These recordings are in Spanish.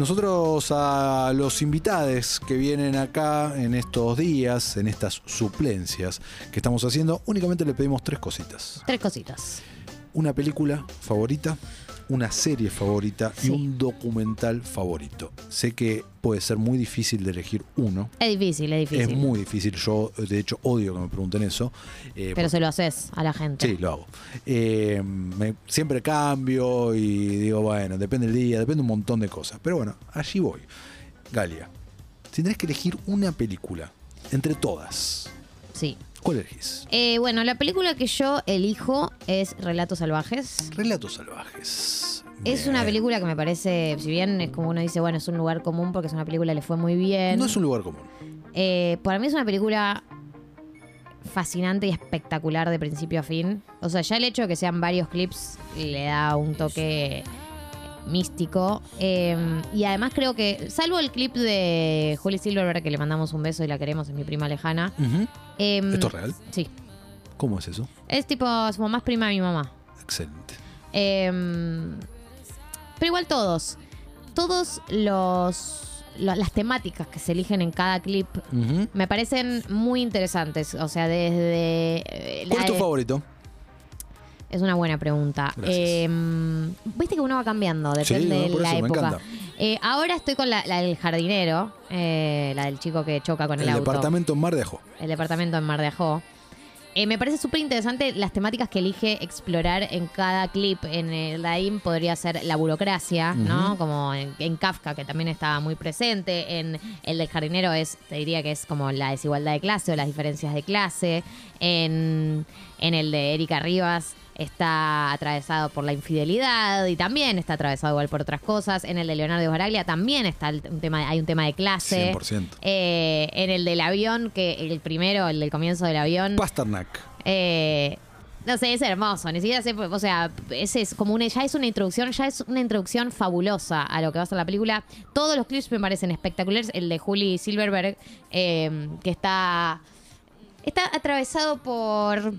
Nosotros a los invitados que vienen acá en estos días, en estas suplencias que estamos haciendo, únicamente le pedimos tres cositas. Tres cositas. Una película favorita, una serie favorita y un documental favorito. Sé que puede ser muy difícil de elegir uno. Es difícil, es difícil. Es muy difícil. Yo, de hecho, odio que me pregunten eso. eh, Pero se lo haces a la gente. Sí, lo hago. Eh, me- siempre cambio y digo, bueno, depende del día, depende un montón de cosas. Pero bueno, allí voy. Galia, tenés que elegir una película entre todas, Sí. ¿Cuál elegís? Eh, bueno, la película que yo elijo es Relatos Salvajes. Relatos salvajes. Es Bien. una película que me parece, si bien es como uno dice, bueno, es un lugar común porque es una película que le fue muy bien. No es un lugar común. Eh, para mí es una película fascinante y espectacular de principio a fin. O sea, ya el hecho de que sean varios clips le da un toque místico. Eh, y además creo que, salvo el clip de Holly Silverberg, que le mandamos un beso y la queremos, es mi prima lejana. Eh, ¿Esto es real? Sí. ¿Cómo es eso? Es tipo su mamá es prima de mi mamá. Excelente. Eh, pero igual todos. Todos los, lo- las temáticas que se eligen en cada clip me parecen muy interesantes. O sea, desde. eh, ¿Cuál es tu de- favorito? Es una buena pregunta. Eh, Viste que uno va cambiando, depende Sí, no, de la eso época. Eh, ahora estoy con la, la del jardinero, eh, la del chico que choca con el, El auto. departamento en Mar de Ajó. El departamento en Mar de Ajó. Eh, me parece súper interesante las temáticas que elige explorar en cada clip. En el Daim podría ser la burocracia, ¿no? Como en, en Kafka, que también estaba muy presente. En el del jardinero es, te diría que es como la desigualdad de clase o las diferencias de clase. En, en el de Erika Rivas está atravesado por la infidelidad y también está atravesado igual por otras cosas. En el de Leonardo Baraglia también está un tema, hay un tema de clase. 100%. Eh, en el del avión, que el primero, el del comienzo del avión. Pasternak. eh, no sé, es hermoso. Ni siquiera sé, o sea, ese es como una, ya es una introducción, ya es una introducción fabulosa a lo que va a ser la película. Todos los clips me parecen espectaculares. El de Julie Silverberg, eh, que está, está atravesado por.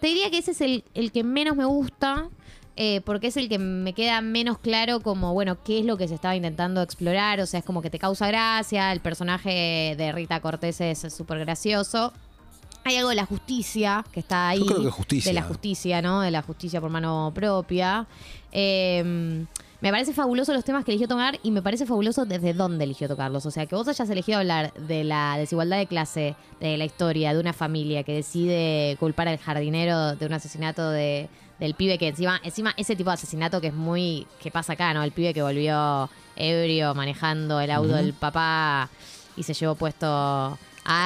Te diría que ese es el, el que menos me gusta. eh, porque es el que me queda menos claro como, bueno, qué es lo que se estaba intentando explorar. O sea, es como que te causa gracia. El personaje de Rita Cortés es súper gracioso. Hay algo de la justicia que está ahí. Yo creo que justicia. De la justicia, ¿no? De la justicia por mano propia. Eh, me parece fabuloso los temas que eligió tocar y me parece fabuloso desde dónde eligió tocarlos. O sea, que vos hayas elegido hablar de la desigualdad de clase, de la historia, de una familia que decide culpar al jardinero de un asesinato de, del pibe que encima, encima ese tipo de asesinato que es muy, que pasa acá, ¿no? El pibe que volvió ebrio manejando el auto del papá y se llevó puesto a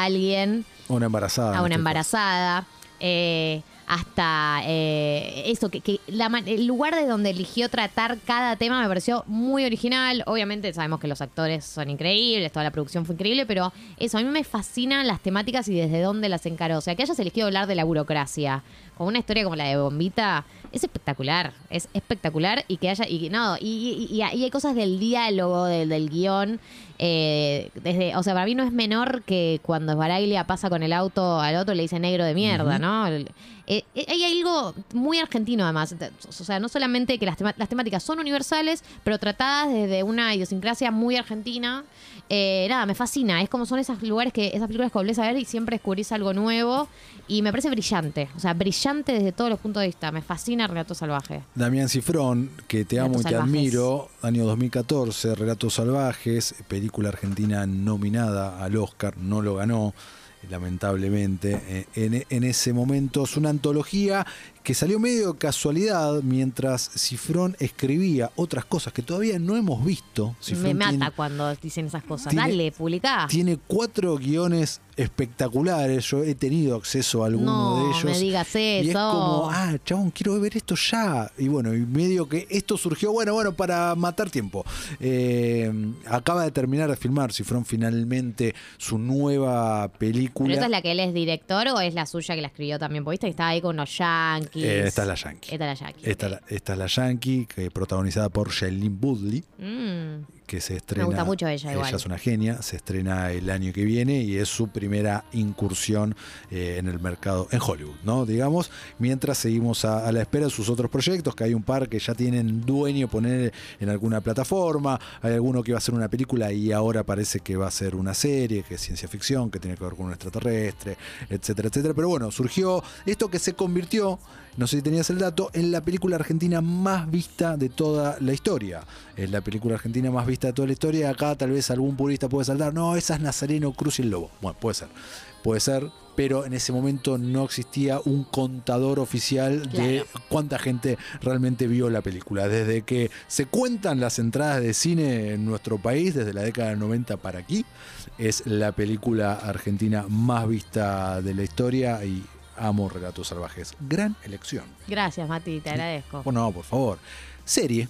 alguien Una embarazada. a una este embarazada, eh, hasta eh, eso, que, que la el lugar de donde eligió tratar cada tema me pareció muy original. Obviamente sabemos que los actores son increíbles, toda la producción fue increíble, pero eso, a mí me fascinan las temáticas y desde dónde las encaró. O sea, que hayas elegido hablar de la burocracia con una historia como la de Bombita, es espectacular, es espectacular y que haya, y no, y, y- y hay cosas del diálogo, del, del guion, eh, desde, o sea, para mí no es menor que cuando Esbaraglia pasa con el auto al otro le dice negro de mierda, ¿no? El- eh, eh, hay algo muy argentino además, o sea, no solamente que las, tema- las temáticas son universales, pero tratadas desde una idiosincrasia muy argentina. Nada, me fascina, es como son esos lugares que, esas películas que volvés a ver y siempre descubrís algo nuevo y me parece brillante, o sea, brillante desde todos los puntos de vista, me fascina Relato Salvaje. Damián Cifrón, que te amo y te salvajes. admiro, año 2014, Relatos Salvajes, película argentina nominada al Oscar, no lo ganó, lamentablemente. Eh, En, en ese momento es una antología que salió medio de casualidad mientras Cifrón escribía otras cosas que todavía no hemos visto. me Cifrón mata tiene- cuando dicen esas cosas. tiene- Dale, publicá. Tiene cuatro guiones espectaculares. Yo he tenido acceso a alguno No, de ellos. me digas Y es eso. como, ah, chabón, quiero ver esto ya. Y bueno, y medio que esto surgió, bueno, bueno, para matar tiempo. Eh, acaba de terminar de filmar, si fueron finalmente su nueva película. ¿Pero esta es la que él es director o es la suya que la escribió también? Porque viste que estaba ahí con los yankees. Eh, esta es la Yankee. Esta es la Yankee. Esta, ok. la- esta es la Yankee, que protagonizada por Shailene Woodley, Mm. Que se estrena. gusta mucho ella igual. Ella es una genia, se estrena el año que viene y es su primera incursión eh, en el mercado, en Hollywood, ¿no? Digamos, mientras seguimos a, a la espera de sus otros proyectos, que hay un par que ya tienen dueño poner en alguna plataforma, hay alguno que va a ser una película y ahora parece que va a ser una serie, que es ciencia ficción, que tiene que ver con un extraterrestre, etcétera, etcétera. Pero bueno, surgió esto que se convirtió, no sé si tenías el dato, en la película argentina más vista de toda la historia. Es la película argentina más vista de toda la historia. Acá tal vez algún purista puede saltar, no, esa es Nazareno Cruz y el Lobo. Bueno, puede ser, puede ser, pero en ese momento no existía un contador oficial de cuánta gente realmente vio la película. Desde que se cuentan las entradas de cine en nuestro país, desde la década del 90 para aquí, es la película argentina más vista de la historia y amo Relatos Salvajes. Gran elección. Gracias, Mati, te agradezco. Bueno, por favor. Serie.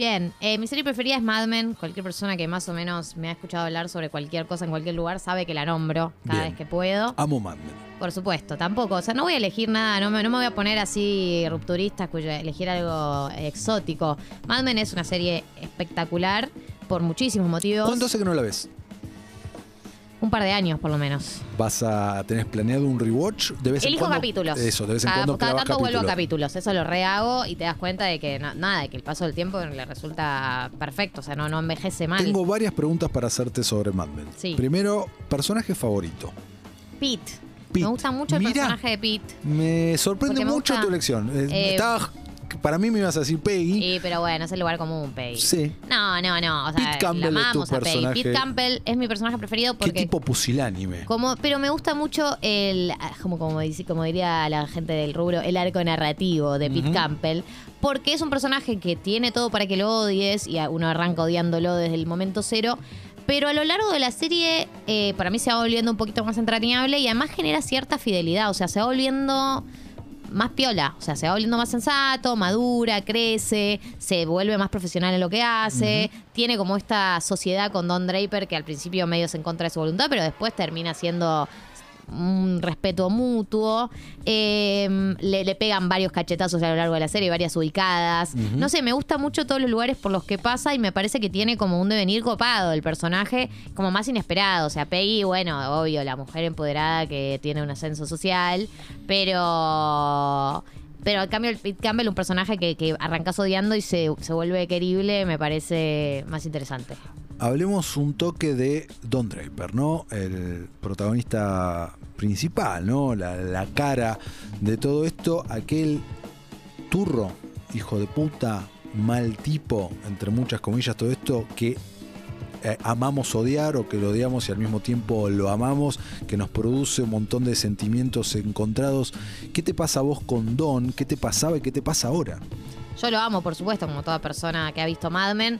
Bien, eh, mi serie preferida es Mad Men. Cualquier persona que más o menos me ha escuchado hablar sobre cualquier cosa en cualquier lugar sabe que la nombro cada Bien. vez que puedo. Amo Mad Men. Por supuesto, tampoco. O sea, no voy a elegir nada, no me, no me voy a poner así rupturista, cuyo elegir algo exótico. Mad Men es una serie espectacular por muchísimos motivos. ¿Cuánto hace que no la ves? Un par de años, por lo menos. ¿Vas a tenés planeado un rewatch? De vez en Elijo cuando- capítulos. Eso, de vez en cada, cuando cada tanto vuelvo a capítulos. Eso lo rehago y te das cuenta de que na- nada, de que el paso del tiempo le resulta perfecto. O sea, no, no envejece mal. Tengo varias preguntas para hacerte sobre Mad Men. Sí. Primero, personaje favorito. Pete. Pete. Me gusta mucho el personaje de Pete. Me sorprende me mucho gusta, tu elección. Eh, eh, estaba- para mí me ibas a decir Peggy. Y, pero bueno, es el lugar común, Peggy. Sí. No, no, no. O sea, Pete Campbell la es tu a Peggy. personaje. Pete Campbell es mi personaje preferido Qué porque. tipo pusilánime. Como, pero me gusta mucho el, ah, como, como, dice, como diría la gente del rubro, el arco narrativo de Pete. Campbell, porque es un personaje que tiene todo para que lo odies y uno arranca odiándolo desde el momento cero. Pero a lo largo de la serie, eh, para mí se va volviendo un poquito más entrañable y además genera cierta fidelidad. O sea, se va volviendo más piola. O sea, se va volviendo más sensato, madura, crece, se vuelve más profesional en lo que hace. Tiene como esta sociedad con Don Draper que al principio medio se en contra de su voluntad, pero después termina siendo un respeto mutuo. Eh, le, le pegan varios cachetazos a lo largo de la serie, varias ubicadas. No sé, me gusta mucho todos los lugares por los que pasa y me parece que tiene como un devenir copado el personaje, como más inesperado. O sea, Peggy, bueno, obvio, la mujer empoderada que tiene un ascenso social, pero... Pero al cambio, el Campbell, un personaje que, que arrancas odiando y se, se vuelve querible, me parece más interesante. Hablemos un toque de Don Draper, ¿no? El protagonista principal, ¿no? La, cara de todo esto, aquel turro, hijo de puta, mal tipo, entre muchas comillas, todo esto que eh, amamos odiar o que lo odiamos y al mismo tiempo lo amamos, que nos produce un montón de sentimientos encontrados. ¿Qué te pasa a vos con Don? ¿Qué te pasaba y qué te pasa ahora? Yo lo amo, por supuesto, como toda persona que ha visto Mad Men.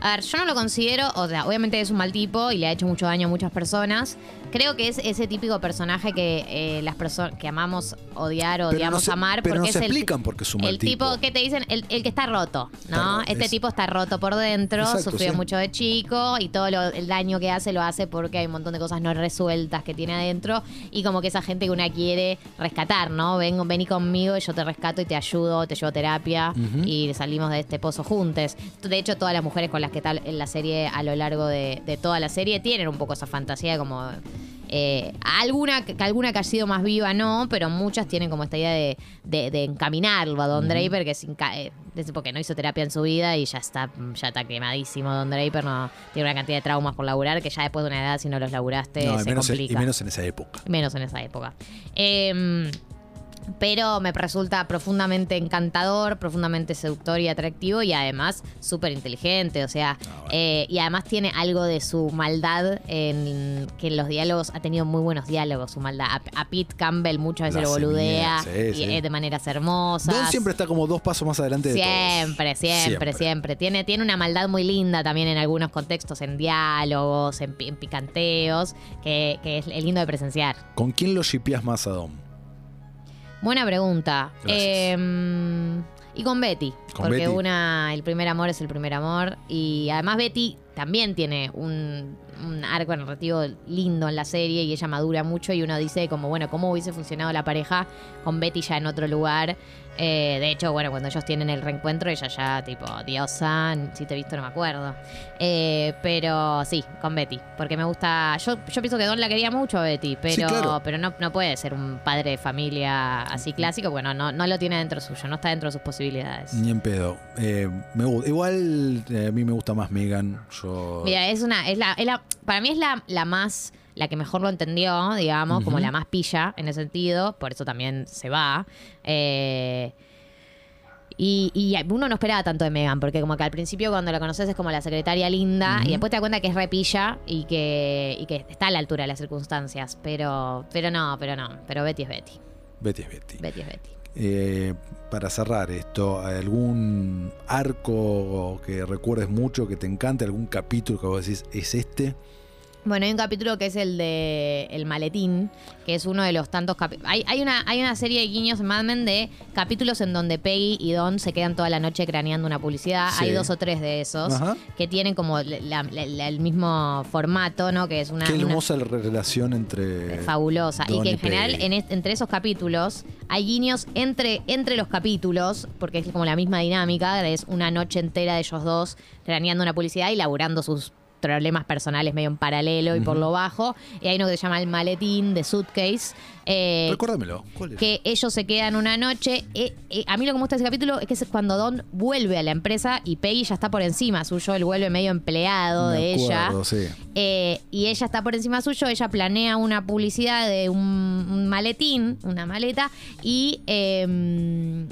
A ver, yo no lo considero, o sea, obviamente es un mal tipo y le ha hecho mucho daño a muchas personas. Creo que es ese típico personaje que eh, las personas que amamos odiar o odiamos no se- amar pero porque no es se el, explican porque es un mal el tipo. que te dicen el, el que está roto, ¿no? Está este es- tipo está roto por dentro, Exacto, sufrió sí. mucho de chico y todo lo- el daño que hace lo hace porque hay un montón de cosas no resueltas que tiene adentro y como que esa gente que una quiere rescatar, ¿no? Ven, vení conmigo y yo te rescato y te ayudo, te llevo a terapia y salimos de este pozo juntos. De hecho, todas las mujeres con las que tal en la serie, a lo largo de, de toda la serie, tienen un poco esa fantasía como. Eh, alguna, que alguna que ha sido más viva no, pero muchas tienen como esta idea de, de- de encaminarlo a Don Draper, que es eh, porque no hizo terapia en su vida y ya está, ya está quemadísimo Don Draper, no tiene una cantidad de traumas por laburar que ya después de una edad, si no los laburaste, No, se menos, en- y complica menos en esa época. menos en esa época. Em, pero me resulta profundamente encantador, profundamente seductor y atractivo y además súper inteligente, o sea, Ah, bueno. eh, y además tiene algo de su maldad en que en los diálogos ha tenido muy buenos diálogos, su maldad. A, a Pete Campbell muchas veces La lo boludea sí, y, sí. eh, de maneras hermosas. Don siempre está como dos pasos más adelante de Siempre, todos. siempre, siempre, Tiene, tiene una maldad muy linda también en algunos contextos, en diálogos, en, pi- en picanteos, que, que es lindo de presenciar. ¿Con quién lo shipeás más a Don? Buena pregunta. Eh, y con Betty. Con porque Betty. una, el primer amor es el primer amor. Y además Betty también tiene un, un arco narrativo lindo en la serie y ella madura mucho y uno dice como, bueno, ¿cómo hubiese funcionado la pareja con Betty ya en otro lugar? Eh, de hecho, bueno, cuando ellos tienen el reencuentro, ella ya, tipo, diosa, si te he visto no me acuerdo. Eh, pero sí, con Betty, porque me gusta. Yo, yo pienso que Don la quería mucho a Betty, pero, Sí, claro. pero no, no puede ser un padre de familia así clásico, bueno, no, no lo tiene dentro suyo, no está dentro de sus posibilidades. Ni en pedo. Eh, me gu- igual eh, a mí me gusta más Megan. Yo. Mira, es una, es la, es la- para mí es la, la más, la que mejor lo entendió, digamos, como la más pilla en ese sentido, por eso también se va. Eh, y, y uno no esperaba tanto de Megan, porque como que al principio cuando la conoces es como la secretaria linda, y después te das cuenta que es repilla y que, y que está a la altura de las circunstancias. Pero, pero no, pero no. Pero Betty es Betty. Betty es Betty. Betty es Betty. Eh, para cerrar esto, ¿algún arco que recuerdes mucho, que te encante, algún capítulo que vos decís, es este? Bueno, hay un capítulo que es el de El Maletín, que es uno de los tantos capítulos. Hay, hay, una, hay una serie de guiños en Mad Men de capítulos en donde Peggy y Don se quedan toda la noche craneando una publicidad. Sí. Hay dos o tres de esos Ajá. que tienen como la- la- la- el mismo formato, ¿no? Que es una. Qué una- hermosa la relación entre. fabulosa. Y que y en general en est- entre esos capítulos hay guiños entre, entre los capítulos, porque es como la misma dinámica, es una noche entera de ellos dos craneando una publicidad y laburando sus problemas personales medio en paralelo y por lo bajo. Y hay uno que se llama el maletín de suitcase. eh, Recuérdamelo. ¿Cuál es? que ellos se quedan una noche. Eh, eh, a mí lo que me gusta de ese capítulo es que es cuando Don vuelve a la empresa y Peggy ya está por encima suyo, él vuelve medio empleado Me de ella. sí. Eh, y ella está por encima suyo, ella planea una publicidad de un, un maletín, una maleta, y eh,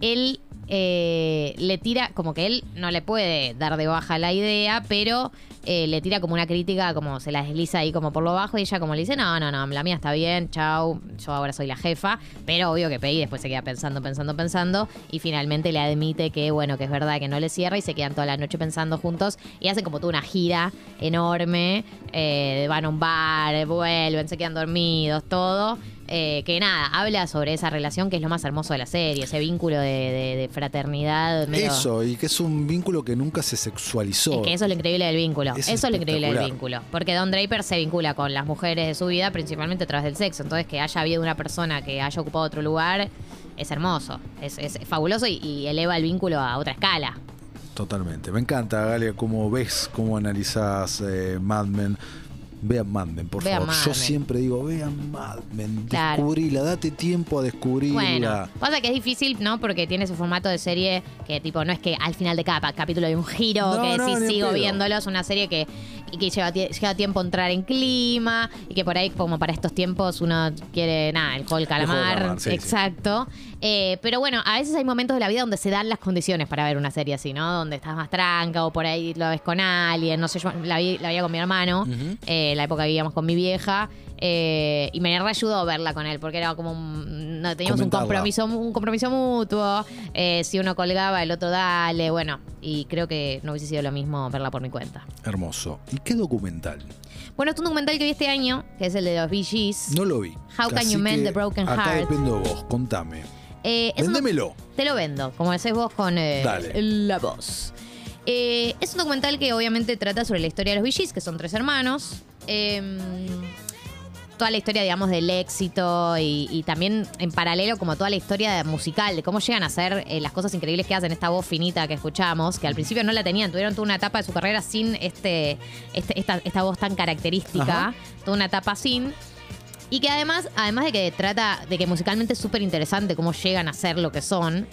él eh, le tira, como que él no le puede dar de baja la idea, pero eh, le tira como una crítica, como se la desliza ahí como por lo bajo, y ella como le dice, no, no, no, la mía está bien, chau, yo ahora soy la jefa, pero obvio que Peggy después se queda pensando, pensando, pensando, y finalmente le admite que, bueno, que es verdad que no le cierra, y se quedan toda la noche pensando juntos, y hacen como toda una gira enorme, eh, van a un bar, vuelven, se quedan dormidos, todo. Eh, que nada, habla sobre esa relación que es lo más hermoso de la serie, ese vínculo de, de- de fraternidad. medio- Eso, y que es un vínculo que nunca se sexualizó. Es que eso es lo increíble del vínculo. Es eso es lo increíble del vínculo. Porque Don Draper se vincula con las mujeres de su vida principalmente a través del sexo. Entonces, que haya habido una persona que haya ocupado otro lugar es hermoso. Es, es fabuloso y, y eleva el vínculo a otra escala. Totalmente. Me encanta, Galia, cómo ves, cómo analizás eh, Mad Men. Vean Mad Men, por Vean favor. Mad Yo Men. siempre digo, vean Mad Men, Claro. descubrila, date tiempo a descubrirla. Bueno, pasa que es difícil, ¿no? Porque tiene ese formato de serie que, tipo, no es que al final de cada pa- capítulo hay un giro No, que no, sí ni en sigo pedo. viéndolo. Es una serie que, y que lleva, lleva tiempo entrar en clima y que por ahí, como para estos tiempos, uno quiere, nada, el juego del juego del calamar. sí. exacto. Eh, pero bueno, a veces hay momentos de la vida donde se dan las condiciones para ver una serie así, ¿no? Donde estás más tranca o por ahí lo ves con alguien. No sé, yo la, vi, la veía con mi hermano. Eh, la época que vivíamos con mi vieja. Eh, y me reayudó a verla con él porque era como un, no, teníamos un compromiso un compromiso mutuo eh, si uno colgaba el otro dale bueno y creo que no hubiese sido lo mismo verla por mi cuenta Hermoso. ¿Y qué documental? bueno es un documental que vi este año que es el de los Gees No lo vi. How can you mend the broken acá heart? dependo de vos, contame. Eh, un Véndemelo. te lo vendo como decís vos con eh, la voz Eh, es un documental que obviamente trata sobre la historia de los Gees, que son tres hermanos Em, toda la historia, digamos, del éxito y, y también en paralelo como toda la historia musical, de cómo llegan a hacer eh, las cosas increíbles que hacen, esta voz finita que escuchamos, que al principio no la tenían, tuvieron toda una etapa de su carrera sin este, este- esta, esta voz tan característica, Ajá. toda una etapa sin. Y que además, además de que trata de que musicalmente es súper interesante cómo llegan a ser lo que son,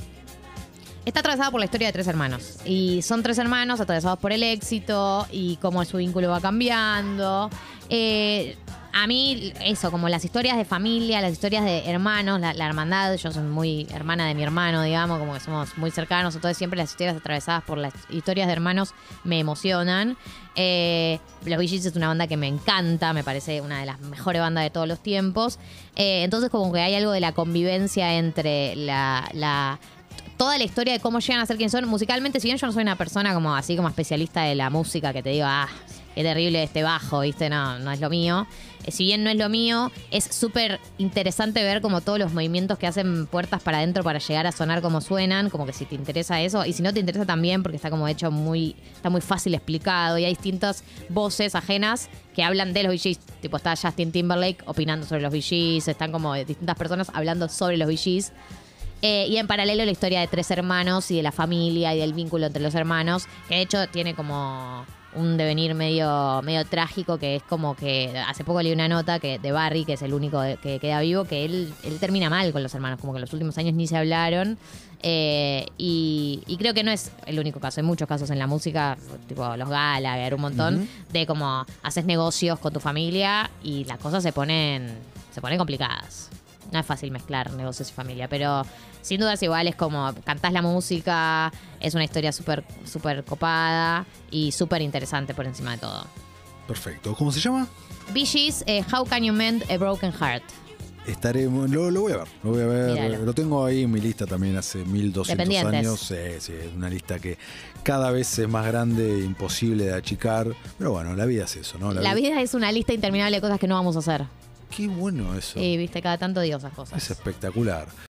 Está atravesada por la historia de tres hermanos. Y son tres hermanos atravesados por el éxito y cómo su vínculo va cambiando. Eh, a mí, eso, como las historias de familia, las historias de hermanos, la, hermandad, yo soy muy hermana de mi hermano, digamos, como que somos muy cercanos, entonces siempre las historias atravesadas por las historias de hermanos me emocionan. Eh, los es una banda que me encanta, me parece una de las mejores bandas de todos los tiempos. Eh, entonces como que hay algo de la convivencia entre la, la toda la historia de cómo llegan a ser quien son musicalmente, si bien yo no soy una persona como así como especialista de la música que te digo, ah, qué terrible este bajo, ¿viste? No, no es lo mío. Eh, si bien no es lo mío, es súper interesante ver como todos los movimientos que hacen puertas para adentro para llegar a sonar como suenan, como que si te interesa eso, y si no te interesa también, porque está como hecho muy, está muy fácil explicado, y hay distintas voces ajenas que hablan de los Gees. Tipo, está Justin Timberlake opinando sobre los Gees, están como distintas personas hablando sobre los Gees. Eh, y en paralelo la historia de tres hermanos y de la familia y del vínculo entre los hermanos, que de hecho tiene como un devenir medio, medio trágico, que es como que hace poco leí una nota que de Barry, que es el único que queda vivo, que él, él termina mal con los hermanos, como que en los últimos años ni se hablaron. Eh, y, y creo que no es el único caso, hay muchos casos en la música, tipo los Gallagher, un montón, de como haces negocios con tu familia y las cosas se ponen, se ponen complicadas. No es fácil mezclar negocios y familia, pero sin dudas igual es como cantás la música, es una historia súper súper copada y súper interesante por encima de todo. Perfecto. ¿Cómo se llama? Gees, eh, How Can You Mend a Broken Heart? Estaré, lo, lo voy a ver, lo voy a ver. Míralo. Lo tengo ahí en mi lista también hace 1200 Dependientes. años. Sí, sí, es una lista que cada vez es más grande e imposible de achicar. Pero bueno, la vida es eso, ¿no? La vida es una lista interminable de cosas que no vamos a hacer. Qué bueno eso. Y viste, cada tanto digo esas cosas. Es espectacular.